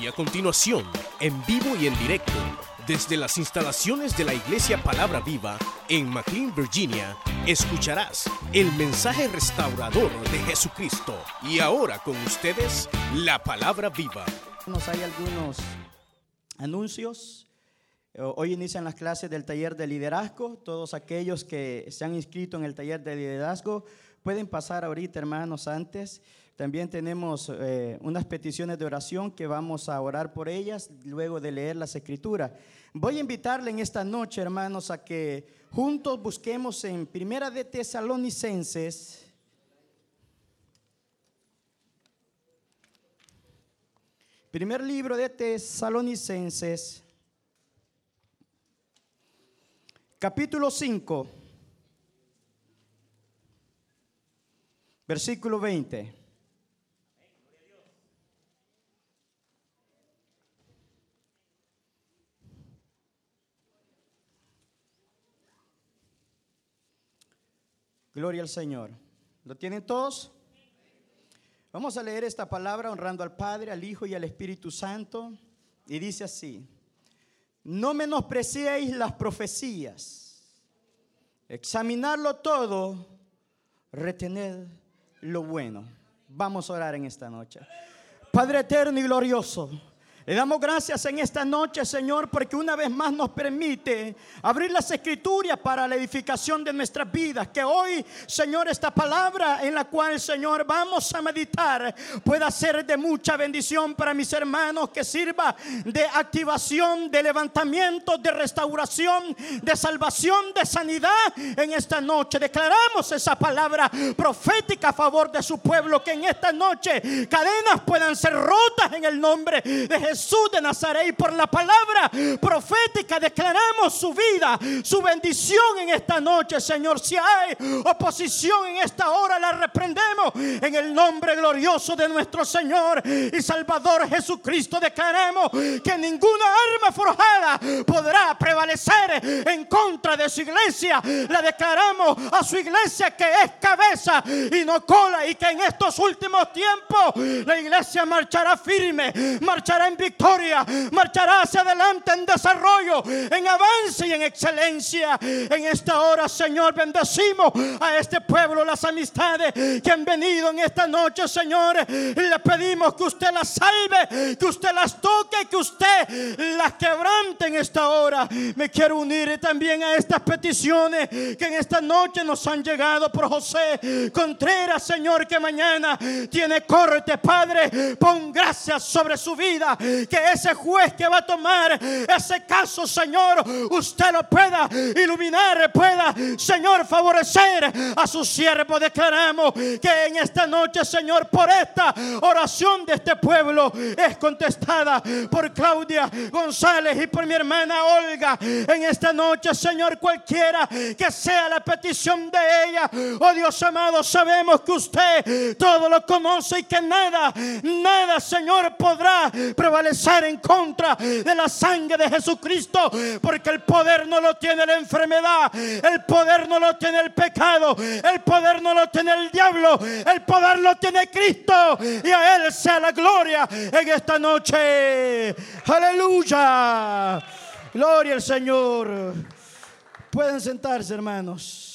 Y a continuación, en vivo y en directo, desde las instalaciones de la Iglesia Palabra Viva en McLean, Virginia, escucharás el mensaje restaurador de Jesucristo. Y ahora con ustedes, la Palabra Viva. Nos hay algunos anuncios. Hoy inician las clases del taller de liderazgo. Todos aquellos que se han inscrito en el taller de liderazgo pueden pasar ahorita, hermanos, antes. También tenemos eh, unas peticiones de oración que vamos a orar por ellas luego de leer las escrituras. Voy a invitarle en esta noche, hermanos, a que juntos busquemos en Primera de Tesalonicenses. Primer libro de Tesalonicenses, capítulo 5, versículo 20. Gloria al Señor. ¿Lo tienen todos? Vamos a leer esta palabra honrando al Padre, al Hijo y al Espíritu Santo. Y dice así, no menospreciéis las profecías, examinarlo todo, retened lo bueno. Vamos a orar en esta noche. Padre eterno y glorioso. Le damos gracias en esta noche, Señor, porque una vez más nos permite abrir las escrituras para la edificación de nuestras vidas. Que hoy, Señor, esta palabra en la cual, Señor, vamos a meditar pueda ser de mucha bendición para mis hermanos, que sirva de activación, de levantamiento, de restauración, de salvación, de sanidad en esta noche. Declaramos esa palabra profética a favor de su pueblo, que en esta noche cadenas puedan ser rotas en el nombre de Jesús. Jesús de Nazaret y por la palabra profética declaramos su vida, su bendición en esta noche, Señor. Si hay oposición en esta hora, la reprendemos en el nombre glorioso de nuestro Señor y Salvador Jesucristo. Declaramos que ninguna arma forjada podrá prevalecer en contra de su iglesia. La declaramos a su iglesia que es cabeza y no cola y que en estos últimos tiempos la iglesia marchará firme, marchará en victoria, marchará hacia adelante en desarrollo, en avance y en excelencia. En esta hora, Señor, bendecimos a este pueblo, las amistades que han venido en esta noche, Señor. Y le pedimos que usted las salve, que usted las toque, que usted las quebrante en esta hora. Me quiero unir también a estas peticiones que en esta noche nos han llegado por José Contreras, Señor, que mañana tiene corte, Padre. Pon gracias sobre su vida que ese juez que va a tomar ese caso, Señor, usted lo pueda iluminar, pueda, Señor, favorecer a su siervo. Declaramos que en esta noche, Señor, por esta oración de este pueblo es contestada por Claudia González y por mi hermana Olga. En esta noche, Señor, cualquiera que sea la petición de ella, oh Dios amado, sabemos que usted todo lo conoce y que nada, nada, Señor, podrá prevalecer en contra de la sangre de Jesucristo, porque el poder no lo tiene la enfermedad, el poder no lo tiene el pecado, el poder no lo tiene el diablo, el poder lo tiene Cristo y a Él sea la gloria en esta noche. Aleluya. Gloria al Señor. Pueden sentarse, hermanos.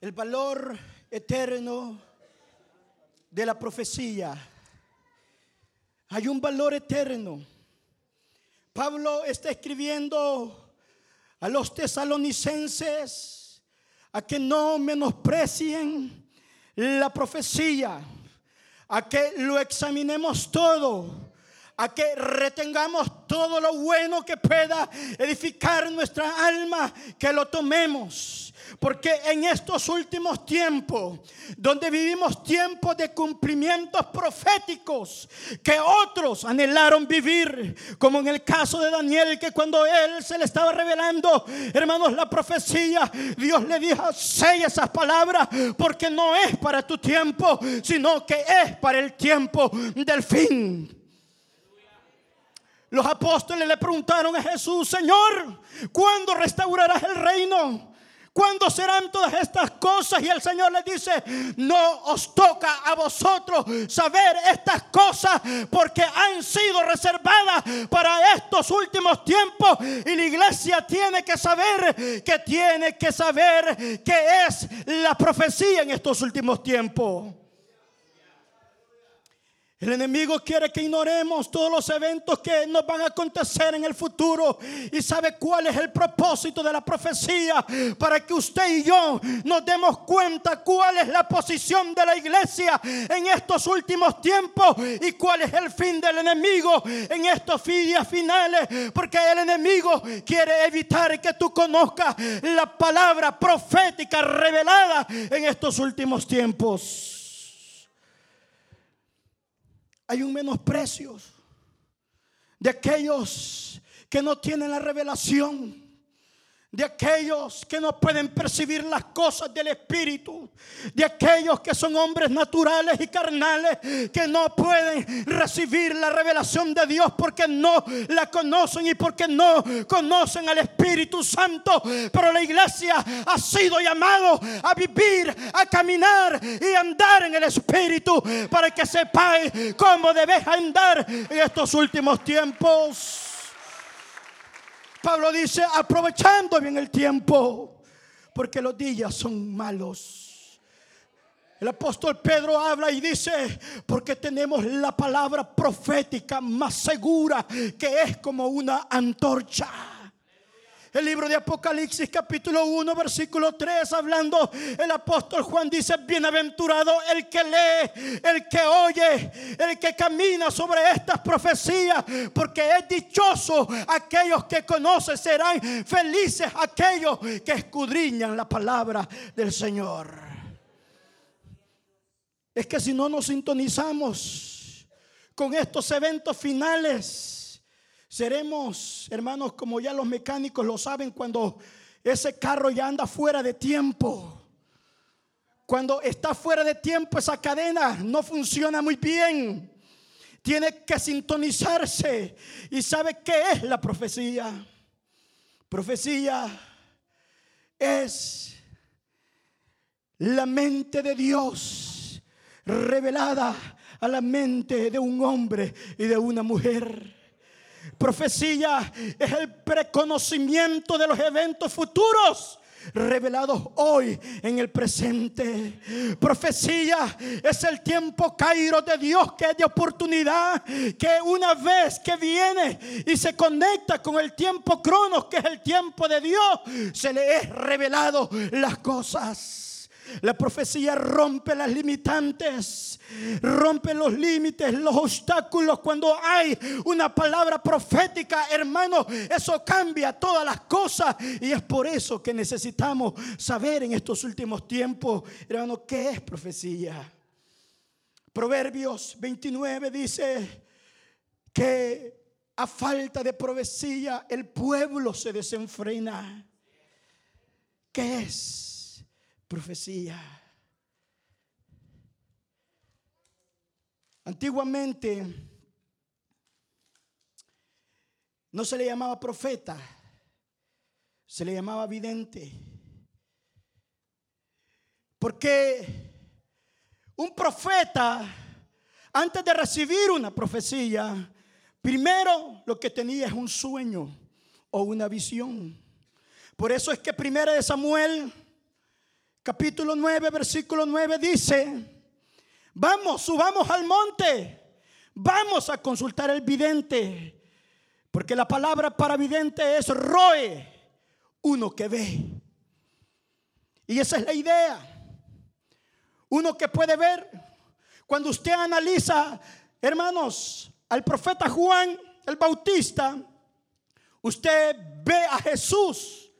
El valor eterno de la profecía. Hay un valor eterno. Pablo está escribiendo a los tesalonicenses a que no menosprecien la profecía, a que lo examinemos todo, a que retengamos todo lo bueno que pueda edificar nuestra alma, que lo tomemos. Porque en estos últimos tiempos, donde vivimos tiempos de cumplimientos proféticos que otros anhelaron vivir, como en el caso de Daniel, que cuando él se le estaba revelando, hermanos, la profecía, Dios le dijo, sé esas palabras, porque no es para tu tiempo, sino que es para el tiempo del fin. Los apóstoles le preguntaron a Jesús, Señor, ¿cuándo restaurarás el reino? ¿Cuándo serán todas estas cosas? Y el Señor les dice, no os toca a vosotros saber estas cosas porque han sido reservadas para estos últimos tiempos. Y la iglesia tiene que saber que tiene que saber que es la profecía en estos últimos tiempos. El enemigo quiere que ignoremos todos los eventos que nos van a acontecer en el futuro y sabe cuál es el propósito de la profecía para que usted y yo nos demos cuenta cuál es la posición de la iglesia en estos últimos tiempos y cuál es el fin del enemigo en estos días finales, porque el enemigo quiere evitar que tú conozcas la palabra profética revelada en estos últimos tiempos. Hay un menosprecio de aquellos que no tienen la revelación de aquellos que no pueden percibir las cosas del Espíritu, de aquellos que son hombres naturales y carnales, que no pueden recibir la revelación de Dios porque no la conocen y porque no conocen al Espíritu Santo. Pero la iglesia ha sido llamado a vivir, a caminar y andar en el Espíritu para que sepáis cómo debes andar en estos últimos tiempos. Pablo dice, aprovechando bien el tiempo, porque los días son malos. El apóstol Pedro habla y dice, porque tenemos la palabra profética más segura que es como una antorcha el libro de Apocalipsis capítulo 1 versículo 3 hablando el apóstol Juan dice, bienaventurado el que lee, el que oye, el que camina sobre estas profecías, porque es dichoso aquellos que conocen, serán felices aquellos que escudriñan la palabra del Señor. Es que si no nos sintonizamos con estos eventos finales, Seremos, hermanos, como ya los mecánicos lo saben, cuando ese carro ya anda fuera de tiempo. Cuando está fuera de tiempo, esa cadena no funciona muy bien. Tiene que sintonizarse. ¿Y sabe qué es la profecía? Profecía es la mente de Dios revelada a la mente de un hombre y de una mujer. Profecía es el preconocimiento de los eventos futuros revelados hoy en el presente. Profecía es el tiempo Cairo de Dios que es de oportunidad, que una vez que viene y se conecta con el tiempo Cronos, que es el tiempo de Dios, se le es revelado las cosas. La profecía rompe las limitantes, rompe los límites, los obstáculos. Cuando hay una palabra profética, hermano, eso cambia todas las cosas. Y es por eso que necesitamos saber en estos últimos tiempos, hermano, qué es profecía. Proverbios 29 dice que a falta de profecía el pueblo se desenfrena. ¿Qué es? Profecía. Antiguamente no se le llamaba profeta, se le llamaba vidente. Porque un profeta, antes de recibir una profecía, primero lo que tenía es un sueño o una visión. Por eso es que primero de Samuel capítulo 9, versículo 9 dice, vamos, subamos al monte, vamos a consultar el vidente, porque la palabra para vidente es roe, uno que ve. Y esa es la idea. Uno que puede ver, cuando usted analiza, hermanos, al profeta Juan el Bautista, usted ve a Jesús,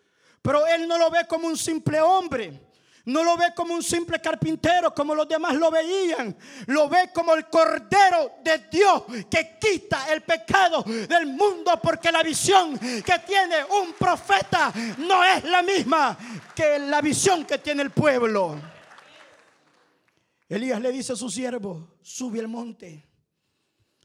pero él no lo ve como un simple hombre. No lo ve como un simple carpintero como los demás lo veían. Lo ve como el Cordero de Dios que quita el pecado del mundo porque la visión que tiene un profeta no es la misma que la visión que tiene el pueblo. Elías le dice a su siervo, sube al monte.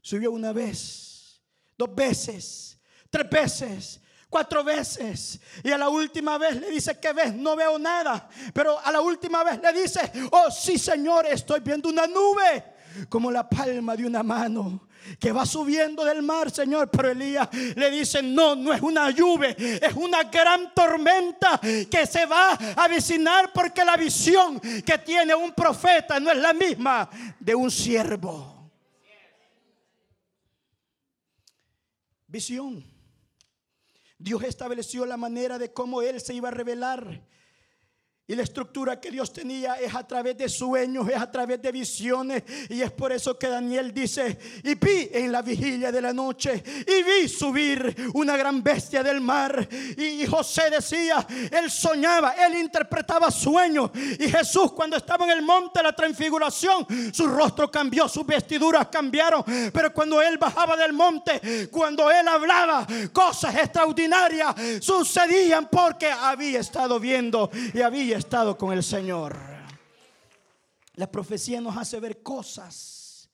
Subió una vez, dos veces, tres veces. Cuatro veces. Y a la última vez le dice, ¿qué ves? No veo nada. Pero a la última vez le dice, oh sí Señor, estoy viendo una nube como la palma de una mano que va subiendo del mar, Señor. Pero Elías le dice, no, no es una lluvia, es una gran tormenta que se va a avecinar porque la visión que tiene un profeta no es la misma de un siervo. Visión. Dios estableció la manera de cómo Él se iba a revelar y la estructura que Dios tenía es a través de sueños, es a través de visiones. Y es por eso que Daniel dice, y vi en la vigilia de la noche, y vi subir una gran bestia del mar. Y José decía, él soñaba, él interpretaba sueños. Y Jesús cuando estaba en el monte de la transfiguración, su rostro cambió, sus vestiduras cambiaron. Pero cuando él bajaba del monte, cuando él hablaba, cosas extraordinarias sucedían porque había estado viendo y había estado con el Señor. La profecía nos hace ver cosas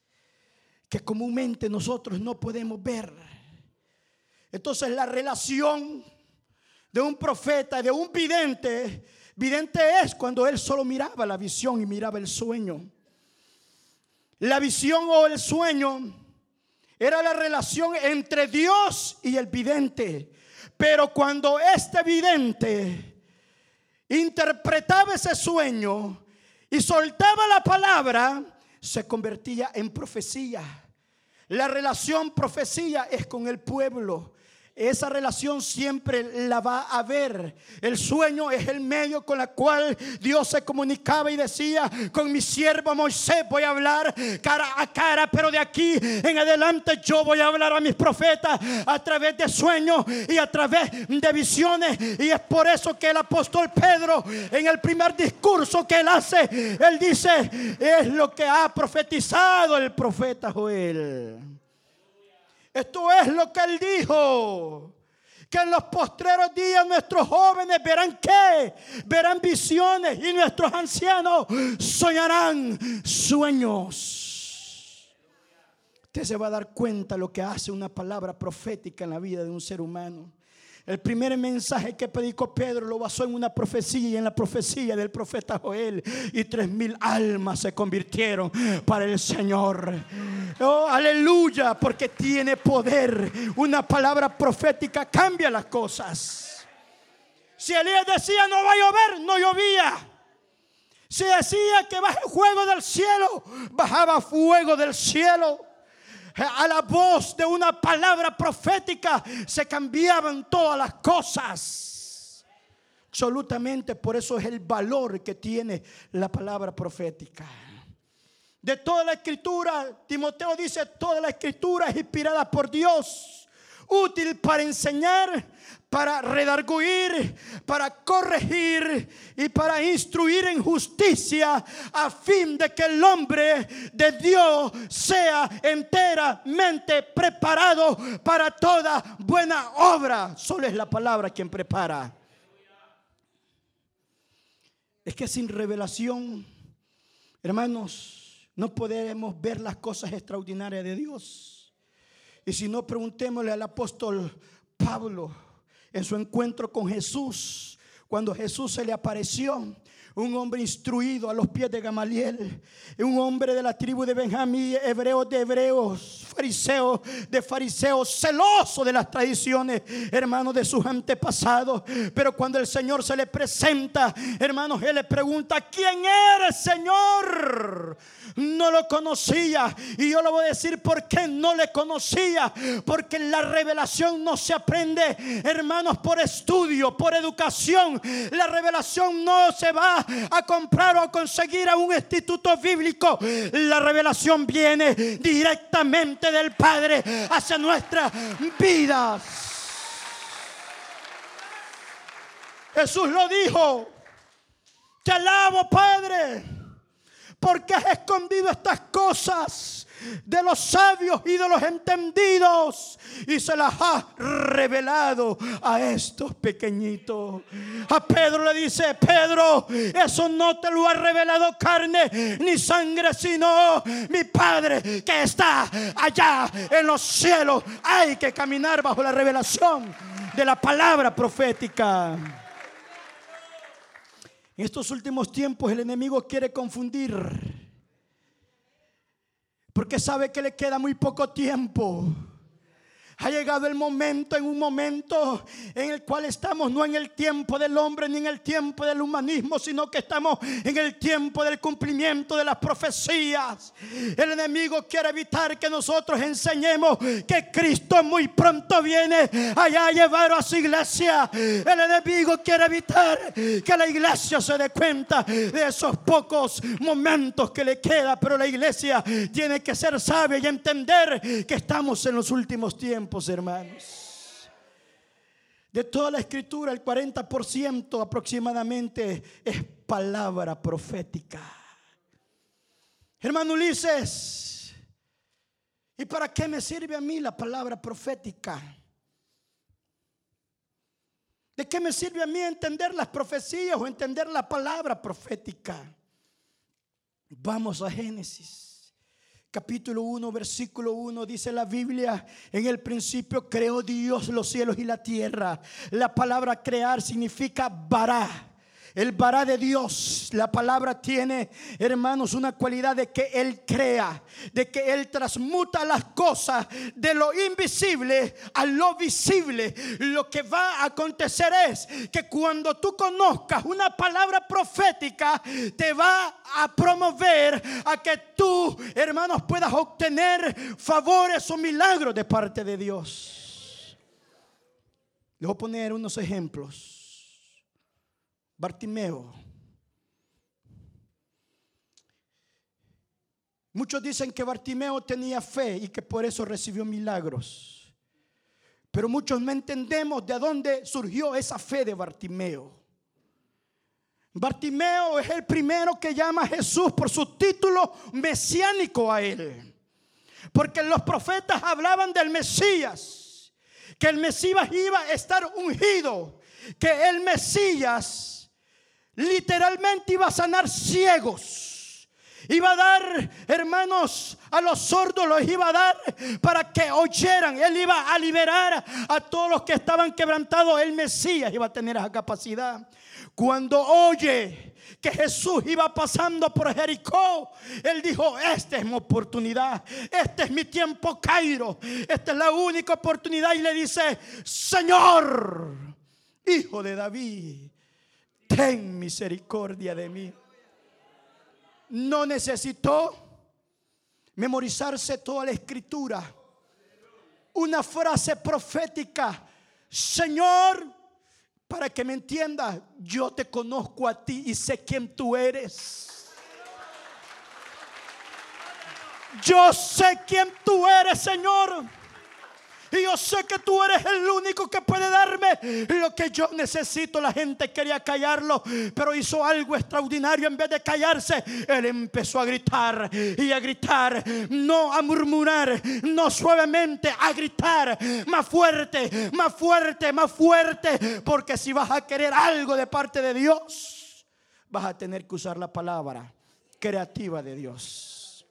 que comúnmente nosotros no podemos ver. Entonces la relación de un profeta, de un vidente, vidente es cuando él solo miraba la visión y miraba el sueño. La visión o el sueño era la relación entre Dios y el vidente. Pero cuando este vidente interpretaba ese sueño y soltaba la palabra, se convertía en profecía. La relación profecía es con el pueblo. Esa relación siempre la va a ver. El sueño es el medio con el cual Dios se comunicaba y decía, con mi siervo Moisés voy a hablar cara a cara, pero de aquí en adelante yo voy a hablar a mis profetas a través de sueños y a través de visiones. Y es por eso que el apóstol Pedro en el primer discurso que él hace, él dice, es lo que ha profetizado el profeta Joel. Esto es lo que él dijo. Que en los postreros días nuestros jóvenes verán qué? Verán visiones y nuestros ancianos soñarán sueños. Usted se va a dar cuenta lo que hace una palabra profética en la vida de un ser humano. El primer mensaje que predicó Pedro lo basó en una profecía y en la profecía del profeta Joel. Y tres mil almas se convirtieron para el Señor. Oh, aleluya, porque tiene poder. Una palabra profética cambia las cosas. Si Elías decía no va a llover, no llovía. Si decía que baje fuego del cielo, bajaba fuego del cielo a la voz de una palabra profética se cambiaban todas las cosas. Absolutamente, por eso es el valor que tiene la palabra profética. De toda la escritura, Timoteo dice, toda la escritura es inspirada por Dios, útil para enseñar, para redarguir, para corregir y para instruir en justicia, a fin de que el hombre de Dios sea enteramente preparado para toda buena obra. Solo es la palabra quien prepara. Es que sin revelación, hermanos, no podemos ver las cosas extraordinarias de Dios. Y si no, preguntémosle al apóstol Pablo en su encuentro con Jesús, cuando Jesús se le apareció, un hombre instruido a los pies de Gamaliel, un hombre de la tribu de Benjamín, hebreo de hebreos, fariseo de fariseos, celoso de las tradiciones, hermanos, de sus antepasados. Pero cuando el Señor se le presenta, hermanos, Él le pregunta, ¿quién eres, Señor? no lo conocía. Y yo le voy a decir por qué no le conocía. Porque la revelación no se aprende, hermanos, por estudio, por educación. La revelación no se va a comprar o a conseguir a un instituto bíblico. La revelación viene directamente del Padre hacia nuestras vidas. Jesús lo dijo. Te alabo, Padre porque has escondido estas cosas de los sabios y de los entendidos y se las has revelado a estos pequeñitos. A Pedro le dice, Pedro, eso no te lo ha revelado carne ni sangre, sino mi Padre que está allá en los cielos. Hay que caminar bajo la revelación de la palabra profética. En estos últimos tiempos el enemigo quiere confundir. Porque sabe que le queda muy poco tiempo. Ha llegado el momento, en un momento en el cual estamos no en el tiempo del hombre ni en el tiempo del humanismo, sino que estamos en el tiempo del cumplimiento de las profecías. El enemigo quiere evitar que nosotros enseñemos que Cristo muy pronto viene allá a llevar a su iglesia. El enemigo quiere evitar que la iglesia se dé cuenta de esos pocos momentos que le queda, pero la iglesia tiene que ser sabia y entender que estamos en los últimos tiempos hermanos. De toda la escritura, el 40% aproximadamente es palabra profética. Hermano Ulises, ¿y para qué me sirve a mí la palabra profética? ¿De qué me sirve a mí entender las profecías o entender la palabra profética? Vamos a Génesis capítulo 1, versículo 1, dice la Biblia, en el principio creó Dios los cielos y la tierra. La palabra crear significa vará el vará de Dios, la palabra tiene, hermanos, una cualidad de que Él crea, de que Él transmuta las cosas de lo invisible a lo visible. Lo que va a acontecer es que cuando tú conozcas una palabra profética, te va a promover a que tú, hermanos, puedas obtener favores o milagros de parte de Dios. Les voy a poner unos ejemplos. Bartimeo. Muchos dicen que Bartimeo tenía fe y que por eso recibió milagros. Pero muchos no entendemos de dónde surgió esa fe de Bartimeo. Bartimeo es el primero que llama a Jesús por su título mesiánico a él. Porque los profetas hablaban del Mesías, que el Mesías iba a estar ungido, que el Mesías literalmente iba a sanar ciegos. Iba a dar, hermanos, a los sordos los iba a dar para que oyeran. Él iba a liberar a todos los que estaban quebrantados. El Mesías iba a tener esa capacidad. Cuando oye que Jesús iba pasando por Jericó, él dijo, esta es mi oportunidad, este es mi tiempo Cairo, esta es la única oportunidad. Y le dice, Señor, hijo de David, ten misericordia de mí. No necesitó memorizarse toda la escritura. Una frase profética. Señor, para que me entienda, yo te conozco a ti y sé quién tú eres. Yo sé quién tú eres, Señor. Y yo sé que tú eres el único que puede darme lo que yo necesito. La gente quería callarlo, pero hizo algo extraordinario. En vez de callarse, él empezó a gritar y a gritar, no a murmurar, no suavemente, a gritar más fuerte, más fuerte, más fuerte. Porque si vas a querer algo de parte de Dios, vas a tener que usar la palabra creativa de Dios.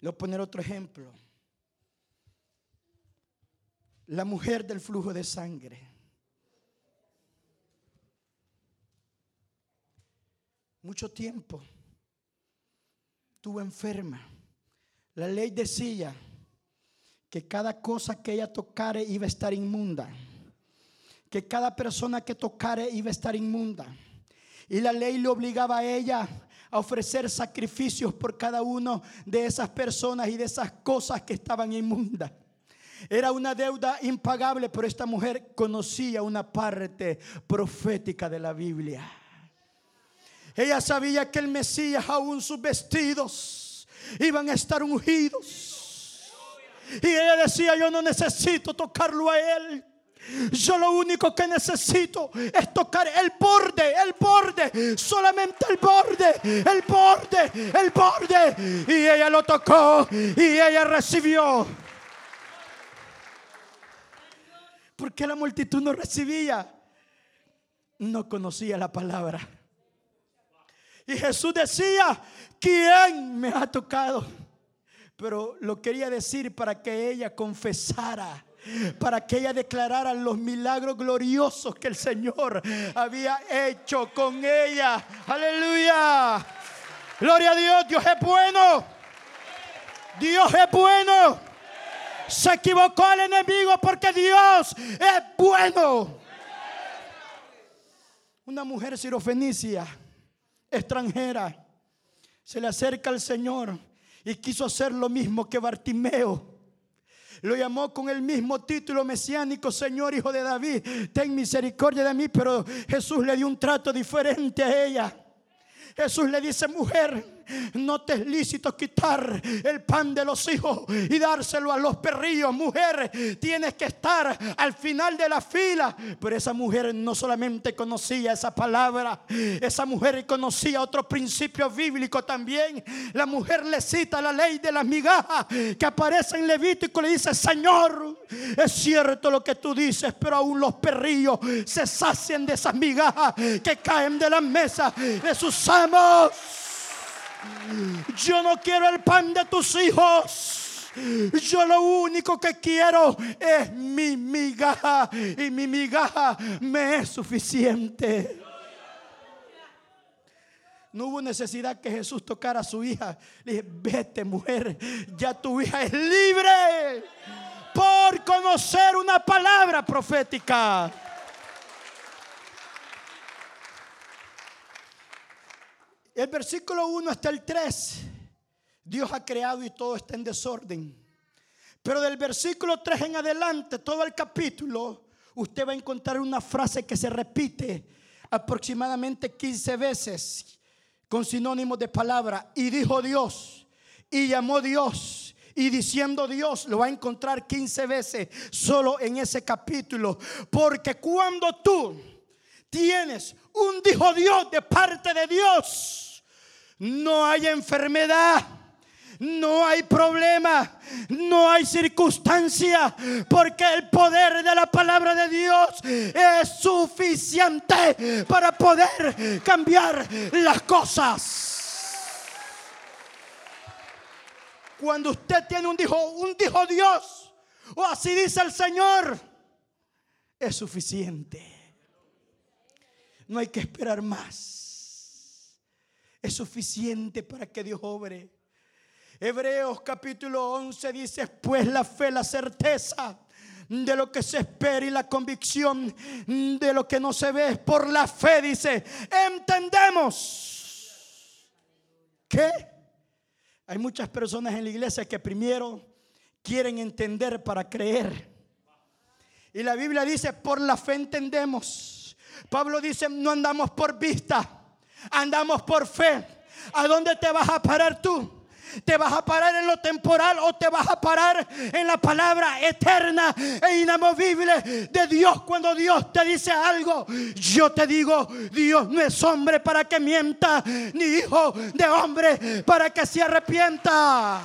Le voy a poner otro ejemplo la mujer del flujo de sangre. Mucho tiempo estuvo enferma. La ley decía que cada cosa que ella tocare iba a estar inmunda. Que cada persona que tocare iba a estar inmunda. Y la ley le obligaba a ella a ofrecer sacrificios por cada uno de esas personas y de esas cosas que estaban inmundas. Era una deuda impagable, pero esta mujer conocía una parte profética de la Biblia. Ella sabía que el Mesías, aún sus vestidos, iban a estar ungidos. Y ella decía, yo no necesito tocarlo a él. Yo lo único que necesito es tocar el borde, el borde, solamente el borde, el borde, el borde. Y ella lo tocó y ella recibió porque la multitud no recibía? No conocía la palabra. Y Jesús decía, ¿quién me ha tocado? Pero lo quería decir para que ella confesara para que ella declarara los milagros gloriosos que el Señor había hecho con ella. Aleluya. Gloria a Dios, Dios es bueno. Dios es bueno. Se equivocó el enemigo porque Dios es bueno. Una mujer sirofenicia, extranjera, se le acerca al Señor y quiso hacer lo mismo que Bartimeo. Lo llamó con el mismo título mesiánico, Señor Hijo de David, ten misericordia de mí, pero Jesús le dio un trato diferente a ella. Jesús le dice, mujer, no te es lícito quitar el pan de los hijos y dárselo a los perrillos. Mujer, tienes que estar al final de la fila. Pero esa mujer no solamente conocía esa palabra, esa mujer conocía otro principio bíblico también. La mujer le cita la ley de las migajas que aparece en Levítico y le dice, Señor, es cierto lo que tú dices, pero aún los perrillos se sacian de esas migajas que caen de la mesa de sus amos. Yo no quiero el pan de tus hijos. Yo lo único que quiero es mi migaja y mi migaja me es suficiente. No hubo necesidad que Jesús tocara a su hija. Le dije, vete mujer, ya tu hija es libre por conocer una palabra profética. El versículo 1 hasta el 3, Dios ha creado y todo está en desorden. Pero del versículo 3 en adelante, todo el capítulo, usted va a encontrar una frase que se repite aproximadamente 15 veces con sinónimos de palabra. Y dijo Dios, y llamó Dios, y diciendo Dios, lo va a encontrar 15 veces solo en ese capítulo. Porque cuando tú tienes un dijo Dios de parte de Dios, no hay enfermedad. No hay problema, no hay circunstancia, porque el poder de la palabra de Dios es suficiente para poder cambiar las cosas. Cuando usted tiene un dijo, un dijo Dios, o así dice el Señor, es suficiente. No hay que esperar más. Es suficiente para que Dios obre. Hebreos capítulo 11 dice, pues la fe, la certeza de lo que se espera y la convicción de lo que no se ve. Por la fe dice, entendemos que hay muchas personas en la iglesia que primero quieren entender para creer. Y la Biblia dice, por la fe entendemos Pablo dice, no andamos por vista, andamos por fe. ¿A dónde te vas a parar tú? ¿Te vas a parar en lo temporal o te vas a parar en la palabra eterna e inamovible de Dios cuando Dios te dice algo? Yo te digo, Dios no es hombre para que mienta, ni hijo de hombre para que se arrepienta.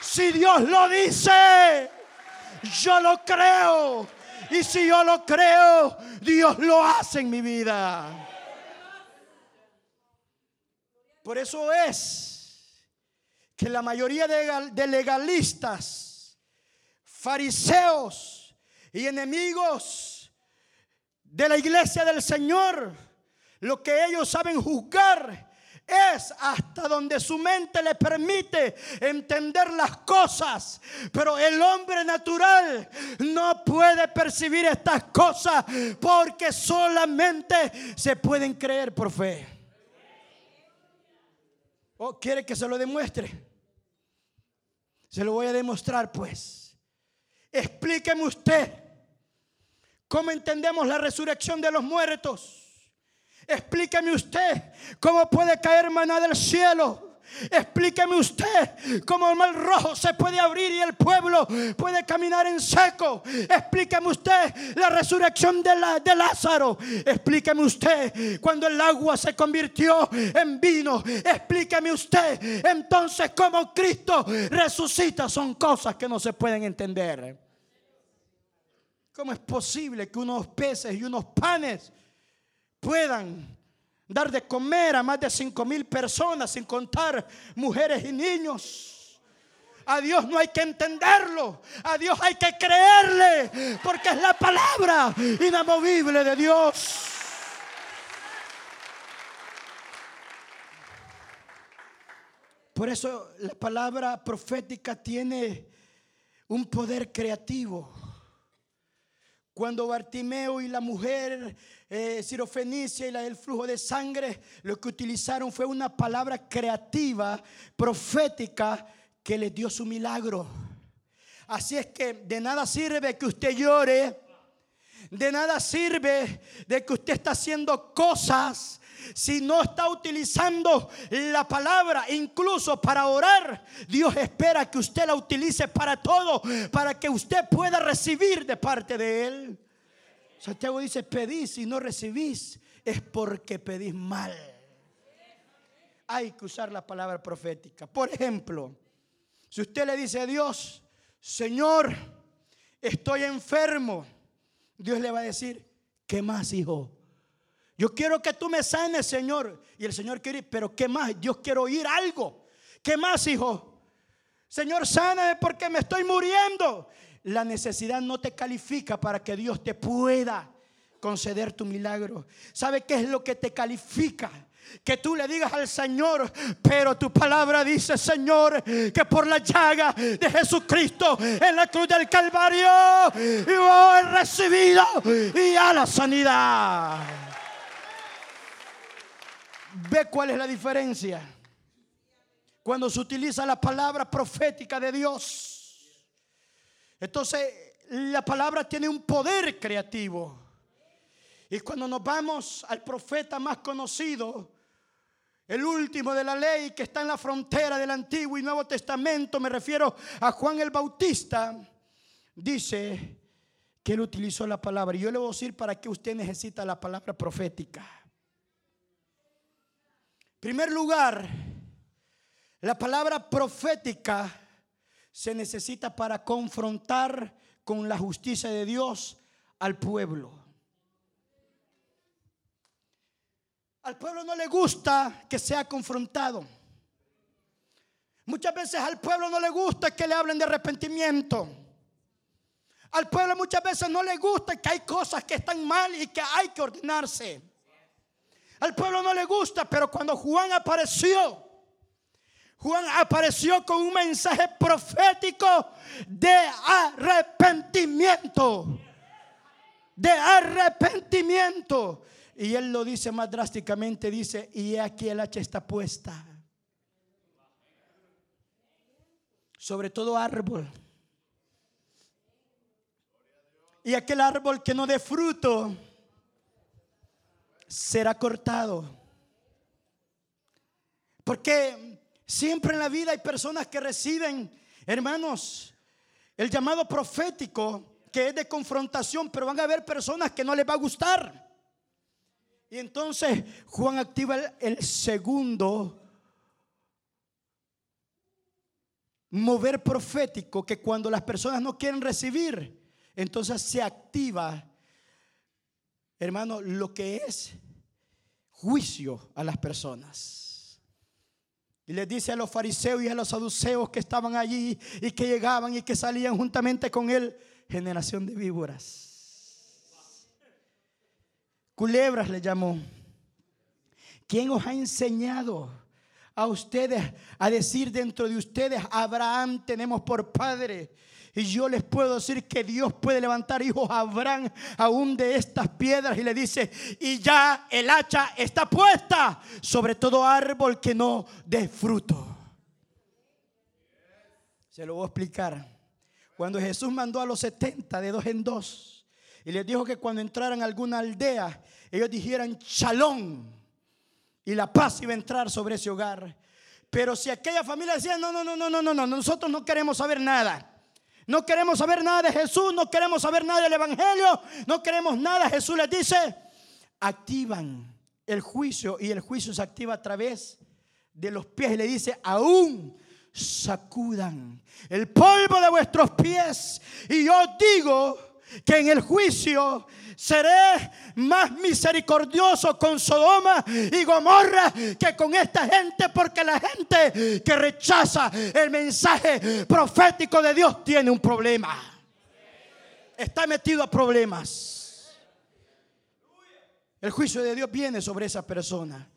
Si Dios lo dice, yo lo creo. Y si yo lo creo, Dios lo hace en mi vida. Por eso es que la mayoría de legalistas, fariseos y enemigos de la iglesia del Señor, lo que ellos saben juzgar es hasta donde su mente le permite entender las cosas. Pero el hombre natural no puede percibir estas cosas porque solamente se pueden creer por fe. ¿O oh, quiere que se lo demuestre? Se lo voy a demostrar pues. Explíqueme usted cómo entendemos la resurrección de los muertos. Explíqueme usted cómo puede caer maná del cielo. Explíqueme usted cómo el mar rojo se puede abrir y el pueblo puede caminar en seco. Explíqueme usted la resurrección de, la, de Lázaro. Explíqueme usted cuando el agua se convirtió en vino. Explíqueme usted entonces cómo Cristo resucita. Son cosas que no se pueden entender. ¿Cómo es posible que unos peces y unos panes puedan dar de comer a más de cinco mil personas, sin contar mujeres y niños. A Dios no hay que entenderlo, a Dios hay que creerle, porque es la palabra inamovible de Dios. Por eso la palabra profética tiene un poder creativo. Cuando Bartimeo y la mujer eh, Cirofenicia y la del flujo de sangre, lo que utilizaron fue una palabra creativa, profética, que les dio su milagro. Así es que de nada sirve que usted llore, de nada sirve de que usted está haciendo cosas si no está utilizando la palabra incluso para orar, Dios espera que usted la utilice para todo, para que usted pueda recibir de parte de Él. Santiago dice, pedís y no recibís, es porque pedís mal. Hay que usar la palabra profética. Por ejemplo, si usted le dice a Dios, Señor, estoy enfermo, Dios le va a decir, ¿qué más, hijo? Yo quiero que tú me sanes, Señor. Y el Señor quiere, pero ¿qué más? Dios quiero oír algo. ¿Qué más, hijo? Señor, sáname porque me estoy muriendo. La necesidad no te califica para que Dios te pueda conceder tu milagro. ¿Sabe qué es lo que te califica? Que tú le digas al Señor, pero tu palabra dice, Señor, que por la llaga de Jesucristo en la cruz del Calvario, yo he recibido y a la sanidad. ¿Ve cuál es la diferencia? Cuando se utiliza la palabra profética de Dios. Entonces, la palabra tiene un poder creativo. Y cuando nos vamos al profeta más conocido, el último de la ley que está en la frontera del Antiguo y Nuevo Testamento, me refiero a Juan el Bautista, dice que él utilizó la palabra. Y yo le voy a decir para qué usted necesita la palabra profética primer lugar, la palabra profética se necesita para confrontar con la justicia de Dios al pueblo. Al pueblo no le gusta que sea confrontado. Muchas veces al pueblo no le gusta que le hablen de arrepentimiento. Al pueblo muchas veces no le gusta que hay cosas que están mal y que hay que ordenarse. Al pueblo no le gusta, pero cuando Juan apareció, Juan apareció con un mensaje profético de arrepentimiento. De arrepentimiento. Y él lo dice más drásticamente, dice, y aquí el hacha está puesta. Sobre todo árbol. Y aquel árbol que no dé fruto será cortado. Porque siempre en la vida hay personas que reciben, hermanos, el llamado profético que es de confrontación, pero van a haber personas que no les va a gustar. Y entonces Juan activa el, segundo mover profético que cuando las personas no quieren recibir, entonces se activa hermano, lo que es juicio a las personas. Y les dice a los fariseos y a los saduceos que estaban allí y que llegaban y que salían juntamente con él, generación de víboras. Culebras le llamó. ¿Quién os ha enseñado a ustedes a decir dentro de ustedes, Abraham tenemos por padre? Y yo les puedo decir que Dios puede levantar hijos a Abraham aún de estas piedras. Y le dice, y ya el hacha está puesta sobre todo árbol que no dé fruto. Se lo voy a explicar. Cuando Jesús mandó a los 70 de dos en dos y les dijo que cuando entraran a alguna aldea, ellos dijeran chalón y la paz iba a entrar sobre ese hogar. Pero si aquella familia decía, no, no, no, no, no, no, no, nosotros no queremos saber nada. No queremos saber nada de Jesús, no queremos saber nada del Evangelio, no queremos nada. Jesús les dice, activan el juicio y el juicio se activa a través de los pies y le dice, aún sacudan el polvo de vuestros pies. Y yo digo que en el juicio seré más misericordioso con Sodoma y Gomorra que con esta gente, porque la gente que rechaza el mensaje profético de Dios tiene un problema. Está metido a problemas. El juicio de Dios viene sobre esa persona.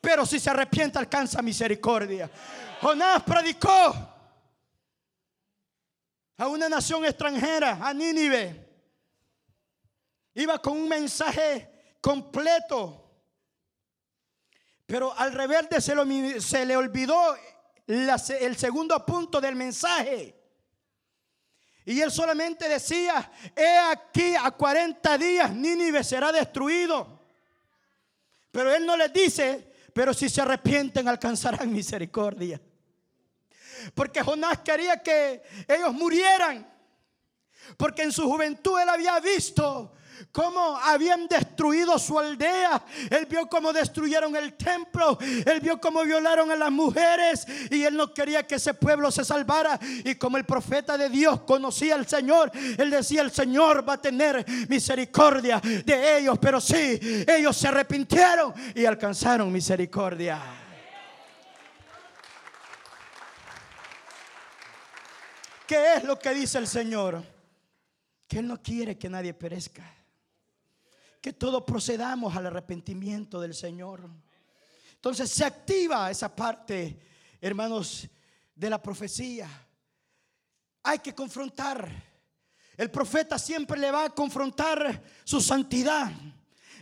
Pero si se arrepiente alcanza misericordia. Jonás predicó a una nación extranjera, a Nínive. Iba con un mensaje completo. Pero al rebelde se, le olvidó el segundo punto del mensaje. Y él solamente decía, he aquí a 40 días Nínive será destruido. Pero él no les dice, pero si se arrepienten alcanzarán misericordia. Porque Jonás quería que ellos murieran. Porque en su juventud él había visto cómo habían destruido su aldea. Él vio cómo destruyeron el templo. Él vio cómo violaron a las mujeres. Y él no quería que ese pueblo se salvara. Y como el profeta de Dios conocía al Señor, él decía, el Señor va a tener misericordia de ellos. Pero sí, ellos se arrepintieron y alcanzaron misericordia. ¿Qué es lo que dice el Señor? Que Él no quiere que nadie perezca. Que todos procedamos al arrepentimiento del Señor. Entonces se activa esa parte, hermanos, de la profecía. Hay que confrontar. El profeta siempre le va a confrontar su santidad.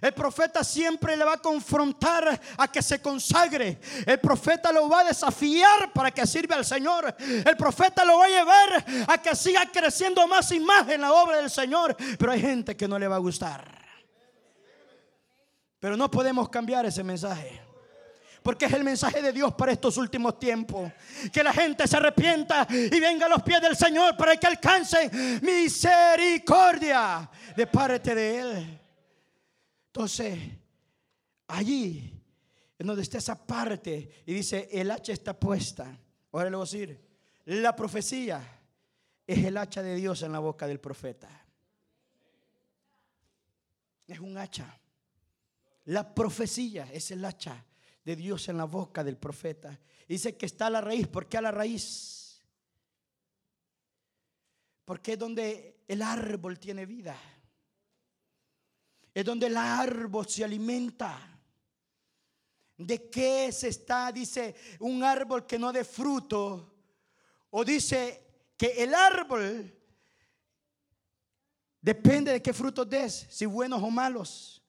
El profeta siempre le va a confrontar a que se consagre. El profeta lo va a desafiar para que sirva al Señor. El profeta lo va a llevar a que siga creciendo más y más en la obra del Señor. Pero hay gente que no le va a gustar. Pero no podemos cambiar ese mensaje. Porque es el mensaje de Dios para estos últimos tiempos. Que la gente se arrepienta y venga a los pies del Señor para que alcance misericordia de parte de Él. Entonces, allí, en donde está esa parte, y dice, el hacha está puesta. Ahora le voy a decir, la profecía es el hacha de Dios en la boca del profeta. Es un hacha. La profecía es el hacha de Dios en la boca del profeta. Dice que está a la raíz. ¿Por qué a la raíz? Porque es donde el árbol tiene vida es donde el árbol se alimenta. ¿De qué se está? Dice un árbol que no dé fruto. O dice que el árbol depende de qué frutos des, si buenos o malos.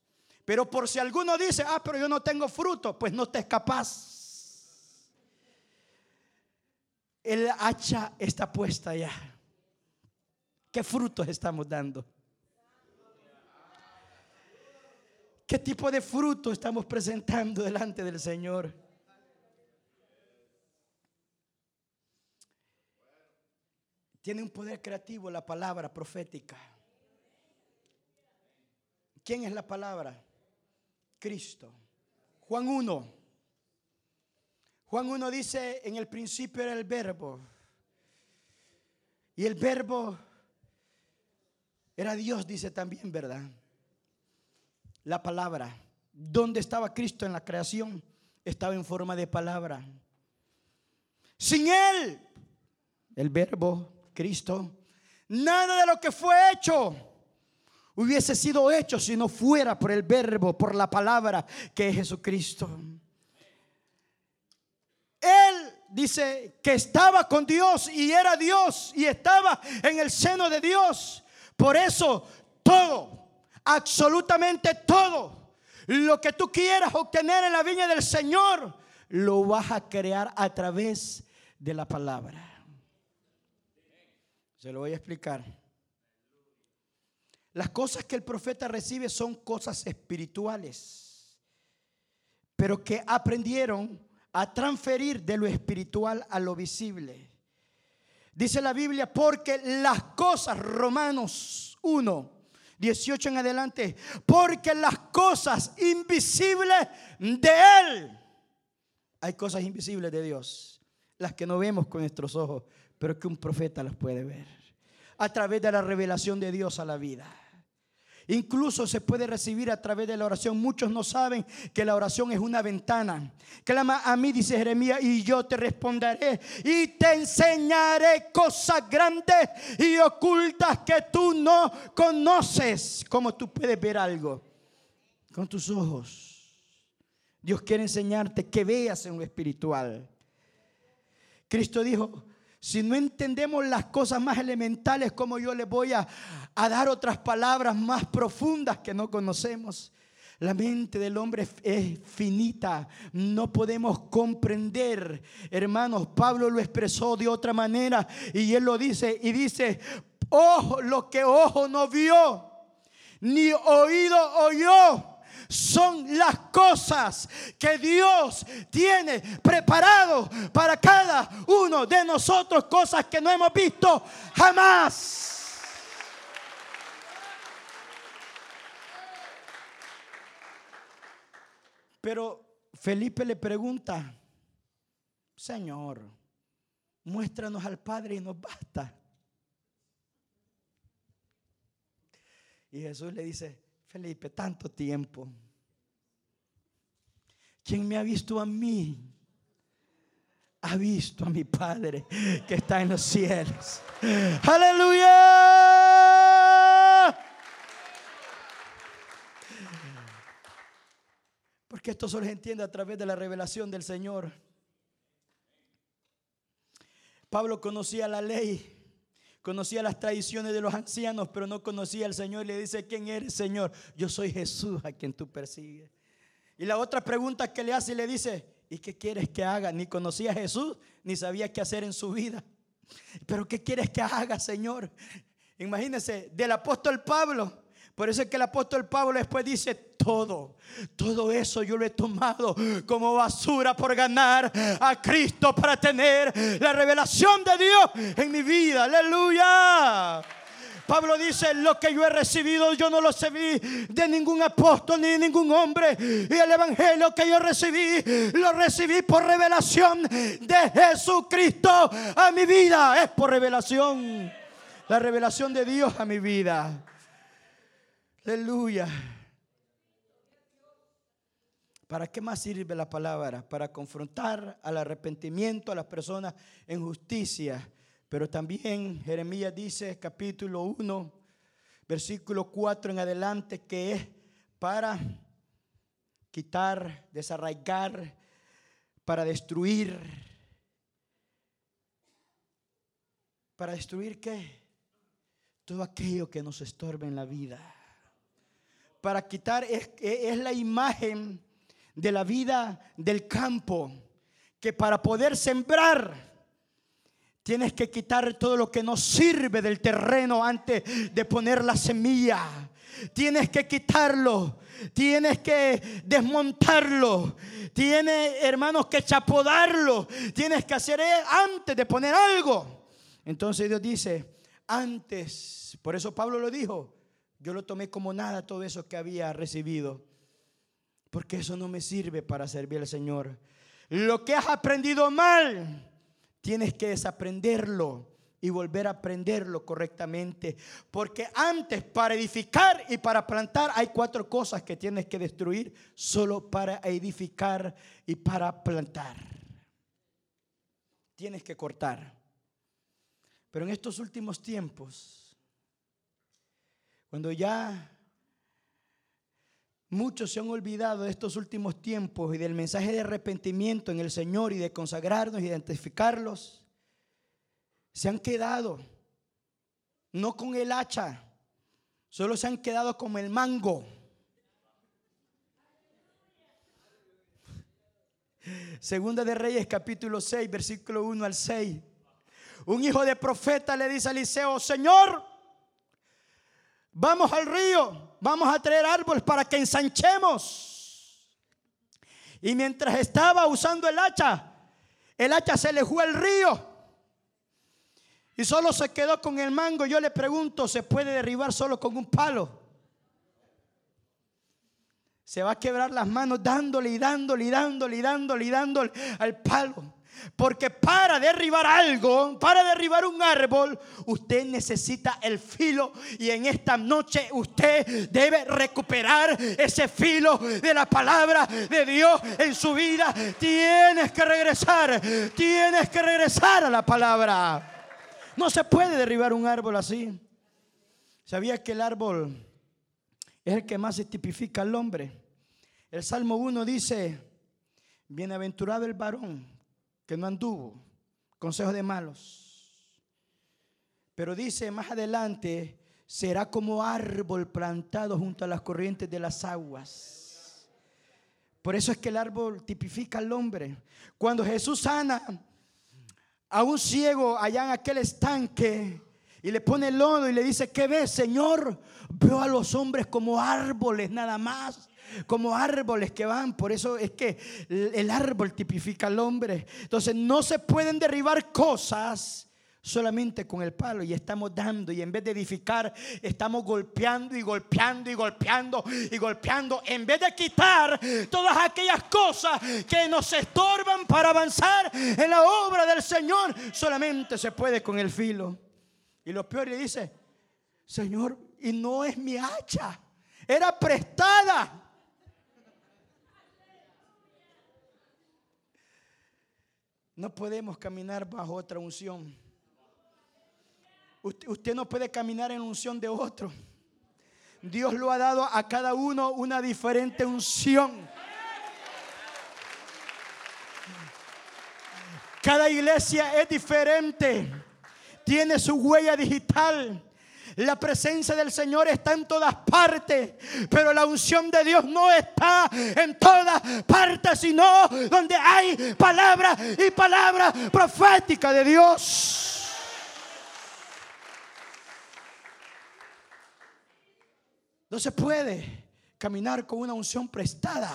Pero por si alguno dice, ah, pero yo no tengo fruto, pues no te es capaz. El hacha está puesta ya. ¿Qué frutos estamos dando? ¿Qué tipo de fruto estamos presentando delante del Señor? Tiene un poder creativo la palabra profética. ¿Quién es la palabra? Cristo. Juan 1. Juan 1 dice, en el principio era el verbo. Y el verbo era Dios, dice también, ¿verdad? la palabra. ¿Dónde estaba Cristo en la creación? Estaba en forma de palabra. Sin Él, el verbo, Cristo, nada de lo que fue hecho hubiese sido hecho si no fuera por el verbo, por la palabra que es Jesucristo. Él dice que estaba con Dios y era Dios y estaba en el seno de Dios. Por eso todo absolutamente todo lo que tú quieras obtener en la viña del Señor, lo vas a crear a través de la palabra. Se lo voy a explicar. Las cosas que el profeta recibe son cosas espirituales, pero que aprendieron a transferir de lo espiritual a lo visible. Dice la Biblia, porque las cosas, Romanos 1, 18 en adelante, porque las cosas invisibles de Él, hay cosas invisibles de Dios, las que no vemos con nuestros ojos, pero que un profeta las puede ver. a través de la revelación de Dios a la vida. Incluso se puede recibir a través de la oración. Muchos no saben que la oración es una ventana. Clama a mí, dice Jeremías, y yo te responderé y te enseñaré cosas grandes y ocultas que tú no conoces. Como tú puedes ver algo con tus ojos. Dios quiere enseñarte que veas en lo espiritual. Cristo dijo, si no entendemos las cosas más elementales, como yo les voy a, a, dar otras palabras más profundas que no conocemos? La mente del hombre es finita, no podemos comprender. Hermanos, Pablo lo expresó de otra manera y él lo dice y dice, ojo, lo que ojo no vio, ni oído oyó son las cosas que Dios tiene preparado para cada uno de nosotros, cosas que no hemos visto jamás. Pero Felipe le pregunta, Señor, muéstranos al Padre y nos basta. Y Jesús le dice, Felipe, tanto tiempo. Quien me ha visto a mí, ha visto a mi Padre que está en los cielos. Aleluya. Porque esto solo se entiende a través de la revelación del Señor. Pablo conocía la ley Conocía las tradiciones de los ancianos, pero no conocía al Señor. Le dice, ¿quién eres, Señor? Yo soy Jesús a quien tú persigues. Y la otra pregunta que le hace le dice, ¿y qué quieres que haga? Ni conocía a Jesús, ni sabía qué hacer en su vida. Pero ¿qué quieres que haga, Señor? Imagínense, del apóstol Pablo. Por eso es que el apóstol Pablo después dice, todo. Todo eso yo lo he tomado como basura por ganar a Cristo para tener la revelación de Dios en mi vida. Aleluya. Pablo dice, lo que yo he recibido yo no lo recibí de ningún apóstol ni de ningún hombre. Y el evangelio que yo recibí, lo recibí por revelación de Jesucristo a mi vida. Es por revelación. La revelación de Dios a mi vida. Aleluya. ¿Para qué más sirve la palabra? Para confrontar al arrepentimiento a las personas en justicia. Pero también Jeremías dice, capítulo 1, versículo 4 en adelante, que es para quitar, desarraigar, para destruir. ¿Para destruir qué? Todo aquello que nos estorbe en la vida. Para quitar es, es la imagen de la vida del campo, que para poder sembrar tienes que quitar todo lo que no sirve del terreno antes de poner la semilla. Tienes que quitarlo, tienes que desmontarlo, tienes, hermanos, que chapodarlo, tienes que hacer antes de poner algo. Entonces Dios dice, antes, por eso Pablo lo dijo, yo lo tomé como nada todo eso que había recibido porque eso no me sirve para servir al Señor. Lo que has aprendido mal, tienes que desaprenderlo y volver a aprenderlo correctamente. Porque antes para edificar y para plantar hay cuatro cosas que tienes que destruir solo para edificar y para plantar. Tienes que cortar. Pero en estos últimos tiempos, cuando ya Muchos se han olvidado de estos últimos tiempos y del mensaje de arrepentimiento en el Señor y de consagrarnos, identificarlos. Se han quedado, no con el hacha, solo se han quedado como el mango. Segunda de Reyes capítulo 6, versículo 1 al 6. Un hijo de profeta le dice a Eliseo, Señor, Vamos al río, vamos a traer árboles para que ensanchemos. Y mientras estaba usando el hacha, el hacha se le fue al río. Y solo se quedó con el mango. Yo le pregunto, ¿se puede derribar solo con un palo? Se va a quebrar las manos dándole y dándole y dándole y dándole y dándole al palo. Porque para derribar algo, para derribar un árbol, usted necesita el filo. Y en esta noche usted debe recuperar ese filo de la palabra de Dios en su vida. Tienes que regresar, tienes que regresar a la palabra. No se puede derribar un árbol así. ¿Sabía que el árbol es el que más se tipifica al hombre? El Salmo 1 dice, bienaventurado el varón que no anduvo, consejo de malos. Pero dice más adelante, será como árbol plantado junto a las corrientes de las aguas. Por eso es que el árbol tipifica al hombre. Cuando Jesús sana a un ciego allá en aquel estanque y le pone el lodo y le dice, ¿qué ves, Señor? Veo a los hombres como árboles nada más como árboles que van. Por eso es que el árbol tipifica al hombre. Entonces no se pueden derribar cosas solamente con el palo y estamos dando y en vez de edificar estamos golpeando y golpeando y golpeando y golpeando en vez de quitar todas aquellas cosas que nos estorban para avanzar en la obra del Señor solamente se puede con el filo y lo peor le dice Señor y no es mi hacha era prestada No podemos caminar bajo otra unción. Usted, no puede caminar en unción de otro. Dios lo ha dado a cada uno una diferente unción. Cada iglesia es diferente. Tiene su huella digital. La presencia del Señor está en todas partes, pero la unción de Dios no está en todas partes, sino donde hay palabra y palabra profética de Dios. No se puede caminar con una unción prestada.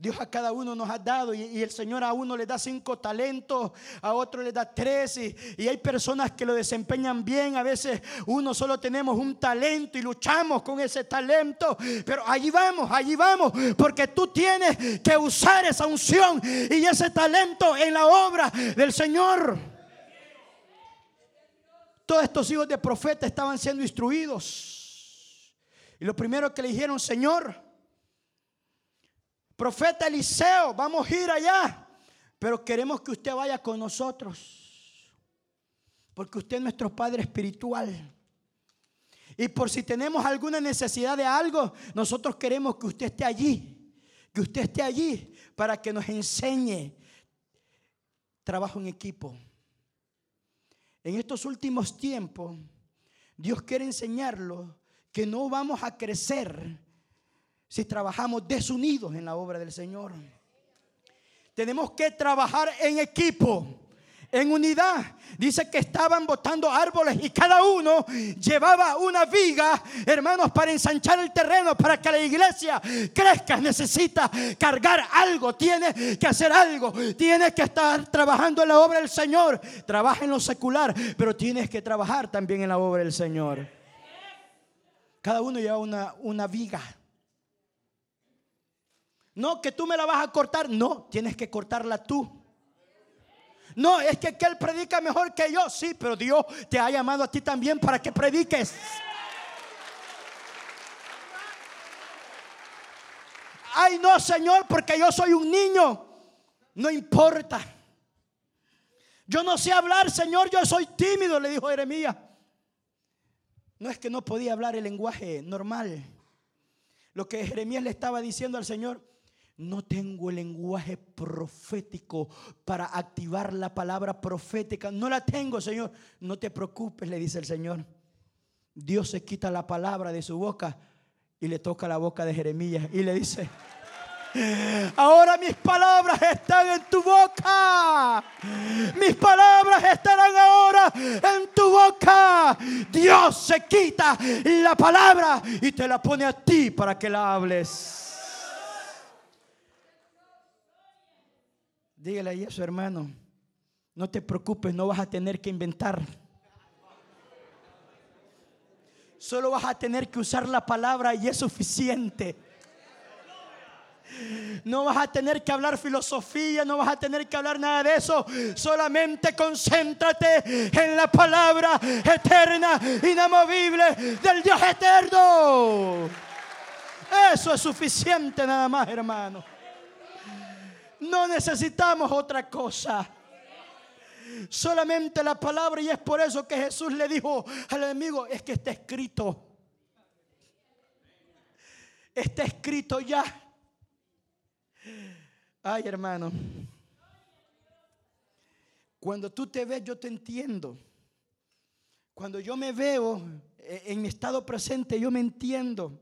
Dios a cada uno nos ha dado y, el Señor a uno le da cinco talentos, a otro le da tres y, y, hay personas que lo desempeñan bien. A veces uno solo tenemos un talento y luchamos con ese talento, pero allí vamos, allí vamos, porque tú tienes que usar esa unción y ese talento en la obra del Señor. Todos estos hijos de profeta estaban siendo instruidos y lo primero que le dijeron, Señor, profeta Eliseo, vamos a ir allá, pero queremos que usted vaya con nosotros, porque usted es nuestro Padre espiritual. Y por si tenemos alguna necesidad de algo, nosotros queremos que usted esté allí, que usted esté allí para que nos enseñe trabajo en equipo. En estos últimos tiempos, Dios quiere enseñarlo que no vamos a crecer si trabajamos desunidos en la obra del Señor. Tenemos que trabajar en equipo, en unidad. Dice que estaban botando árboles y cada uno llevaba una viga, hermanos, para ensanchar el terreno, para que la iglesia crezca. Necesita cargar algo, tiene que hacer algo, tiene que estar trabajando en la obra del Señor. Trabaja en lo secular, pero tienes que trabajar también en la obra del Señor. Cada uno lleva una, una viga. No, que tú me la vas a cortar. No, tienes que cortarla tú. No, es que, que él predica mejor que yo. Sí, pero Dios te ha llamado a ti también para que prediques. Ay, no, Señor, porque yo soy un niño. No importa. Yo no sé hablar, Señor, yo soy tímido, le dijo Jeremías. No es que no podía hablar el lenguaje normal. Lo que Jeremías le estaba diciendo al Señor, no tengo el lenguaje profético para activar la palabra profética. No la tengo, Señor. No te preocupes, le dice el Señor. Dios se quita la palabra de su boca y le toca la boca de Jeremías y le dice, ahora mis palabras están en tu boca. Mis palabras estarán ahora en tu boca. Dios se quita la palabra y te la pone a ti para que la hables. Dígale a su hermano, no te preocupes, no vas a tener que inventar. Solo vas a tener que usar la palabra y es suficiente. No vas a tener que hablar filosofía, no vas a tener que hablar nada de eso. Solamente concéntrate en la palabra eterna, inamovible del Dios eterno. Eso es suficiente nada más, hermano. No necesitamos otra cosa. Solamente la palabra y es por eso que Jesús le dijo al enemigo, es que está escrito. Está escrito ya. Ay, hermano. Cuando tú te ves, yo te entiendo. Cuando yo me veo eh, en mi estado presente, yo me entiendo.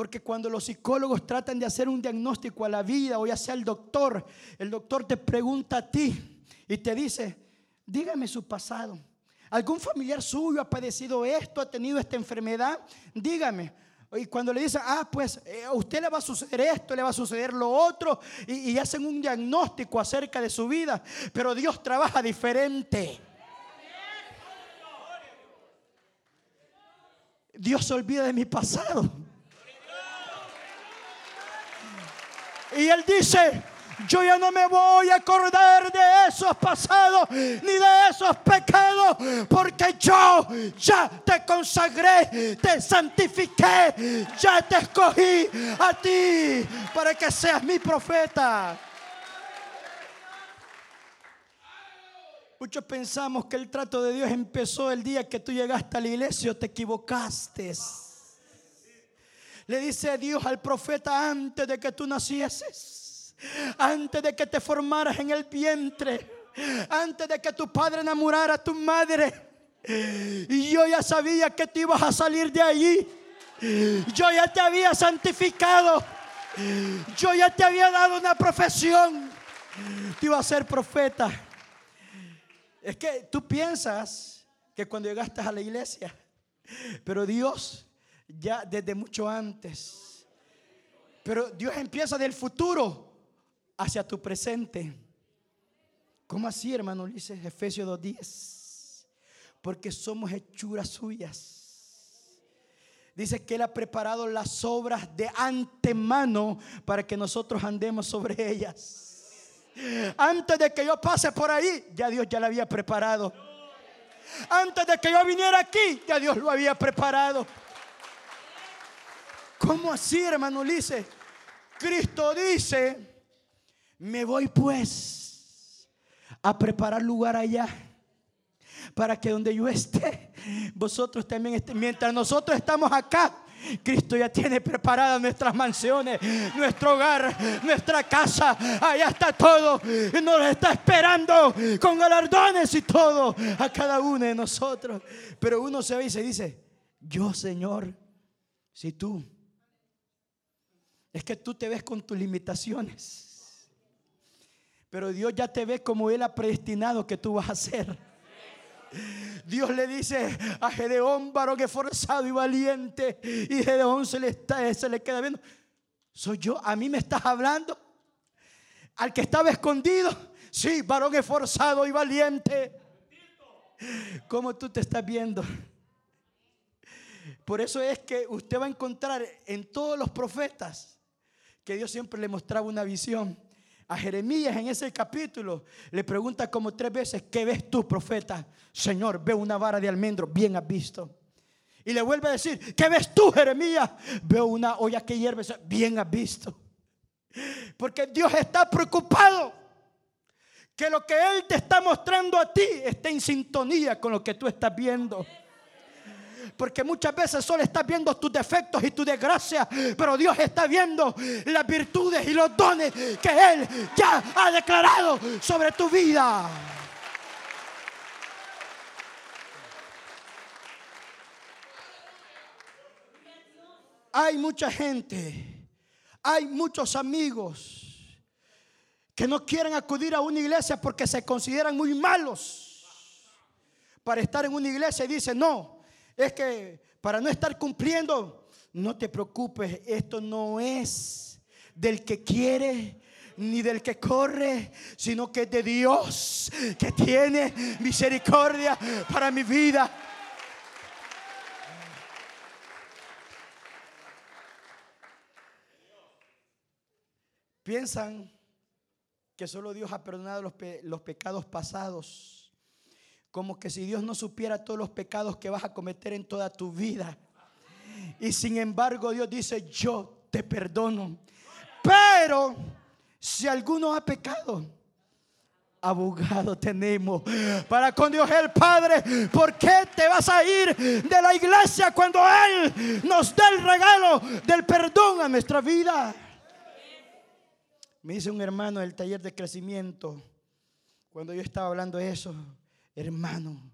Porque cuando los psicólogos tratan de hacer un diagnóstico a la vida, o ya sea el doctor, el doctor te pregunta a ti y te dice, dígame su pasado. ¿Algún familiar suyo ha padecido esto, ha tenido esta enfermedad? Dígame. Y cuando le dicen, ah, pues eh, a usted le va a suceder esto, le va a suceder lo otro, y, hacen un diagnóstico acerca de su vida, pero Dios trabaja diferente. Dios se olvida de mi pasado. Y Él dice, yo ya no me voy a acordar de esos pasados ni de esos pecados, porque yo ya te consagré, te santifiqué, ya te escogí a ti para que seas mi profeta. Muchos pensamos que el trato de Dios empezó el día que tú llegaste a la iglesia o te equivocaste. Le dice Dios al profeta antes de que tú nacieses, antes de que te formaras en el vientre, antes de que tu padre enamorara a tu madre. Y yo ya sabía que te ibas a salir de allí. Yo ya te había santificado. Yo ya te había dado una profesión. Te iba a ser profeta. Es que tú piensas que cuando llegaste a la iglesia, pero Dios ya desde mucho antes. Pero Dios empieza del futuro hacia tu presente. ¿Cómo así, hermano? Dice Efesios 2.10. Porque somos hechuras suyas. Dice que Él ha preparado las obras de antemano para que nosotros andemos sobre ellas. Antes de que yo pase por ahí, ya Dios ya la había preparado. Antes de que yo viniera aquí, ya Dios lo había preparado. ¿Cómo así, hermano Ulises? Cristo dice, me voy pues a preparar lugar allá para que donde yo esté, vosotros también estén. Mientras nosotros estamos acá, Cristo ya tiene preparadas nuestras mansiones, nuestro hogar, nuestra casa. Allá está todo. Y nos está esperando con galardones y todo a cada uno de nosotros. Pero uno se ve y se dice, yo Señor, si tú es que tú te ves con tus limitaciones. Pero Dios ya te ve como Él ha predestinado que tú vas a ser. Dios le dice a Gedeón, varón esforzado y valiente. Y Gedeón se le, está, se le queda viendo. Soy yo, a mí me estás hablando. Al que estaba escondido. Sí, varón esforzado y valiente. ¿Cómo tú te estás viendo? Por eso es que usted va a encontrar en todos los profetas que Dios siempre le mostraba una visión. A Jeremías en ese capítulo le pregunta como tres veces, ¿qué ves tú, profeta? Señor, veo una vara de almendro, bien has visto. Y le vuelve a decir, ¿qué ves tú, Jeremías? Veo una olla que hierve, bien has visto. Porque Dios está preocupado que lo que Él te está mostrando a ti esté en sintonía con lo que tú estás viendo. Porque muchas veces solo estás viendo tus defectos y tu desgracia, pero Dios está viendo las virtudes y los dones que Él ya ha declarado sobre tu vida. Hay mucha gente, hay muchos amigos que no quieren acudir a una iglesia porque se consideran muy malos para estar en una iglesia y dicen, no, es que para no estar cumpliendo, no te preocupes, esto no es del que quiere ni del que corre, sino que es de Dios que tiene misericordia para mi vida. piensan que solo Dios ha perdonado los, los pecados pasados. Como que si Dios no supiera todos los pecados que vas a cometer en toda tu vida. Y sin embargo Dios dice, yo te perdono. Pero si alguno ha pecado, abogado tenemos para con Dios el Padre. ¿Por qué te vas a ir de la iglesia cuando Él nos da el regalo del perdón a nuestra vida? Me dice un hermano del taller de crecimiento, cuando yo estaba hablando de eso, hermano,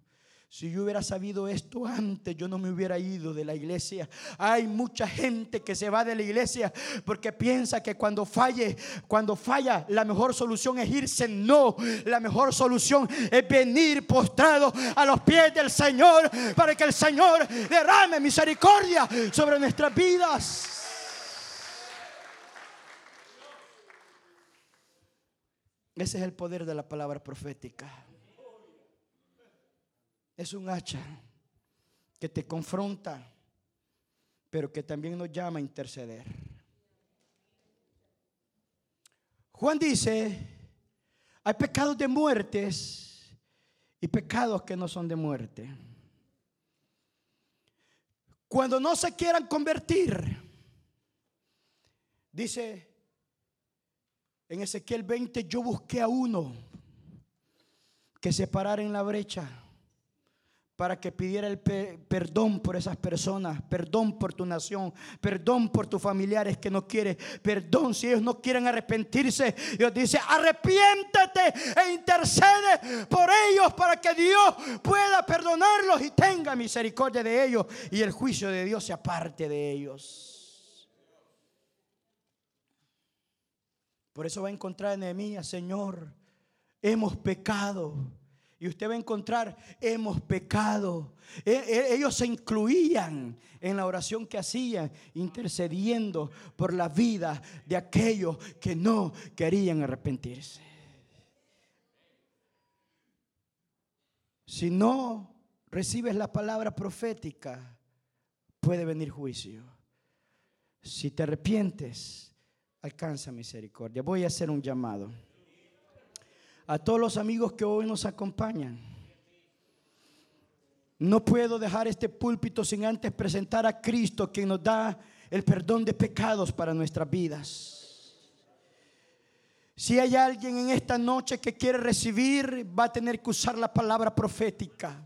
si yo hubiera sabido esto antes, yo no me hubiera ido de la iglesia. Hay mucha gente que se va de la iglesia porque piensa que cuando falle, cuando falla, la mejor solución es irse. No, la mejor solución es venir postrado a los pies del Señor para que el Señor derrame misericordia sobre nuestras vidas. Ese es el poder de la palabra profética. Es un hacha que te confronta, pero que también nos llama a interceder. Juan dice, hay pecados de muertes y pecados que no son de muerte. Cuando no se quieran convertir, dice en Ezequiel 20, yo busqué a uno que se parara en la brecha para que pidiera el pe- perdón por esas personas, perdón por tu nación, perdón por tus familiares que no quieren, perdón si ellos no quieren arrepentirse. Dios dice, arrepiéntete e intercede por ellos para que Dios pueda perdonarlos y tenga misericordia de ellos y el juicio de Dios se aparte de ellos. Por eso va a encontrar en Señor, hemos pecado. Y usted va a encontrar, hemos pecado. E- e- Ellos se incluían en la oración que hacían, intercediendo por la vida de aquellos que no querían arrepentirse. Si no recibes la palabra profética, puede venir juicio. Si te arrepientes, alcanza misericordia. Voy a hacer un llamado a todos los amigos que hoy nos acompañan. No puedo dejar este púlpito sin antes presentar a Cristo quien nos da el perdón de pecados para nuestras vidas. Si hay alguien en esta noche que quiere recibir, va a tener que usar la palabra profética.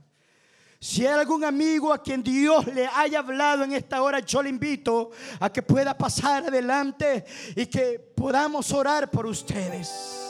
Si hay algún amigo a quien Dios le haya hablado en esta hora, yo le invito a que pueda pasar adelante y que podamos orar por ustedes.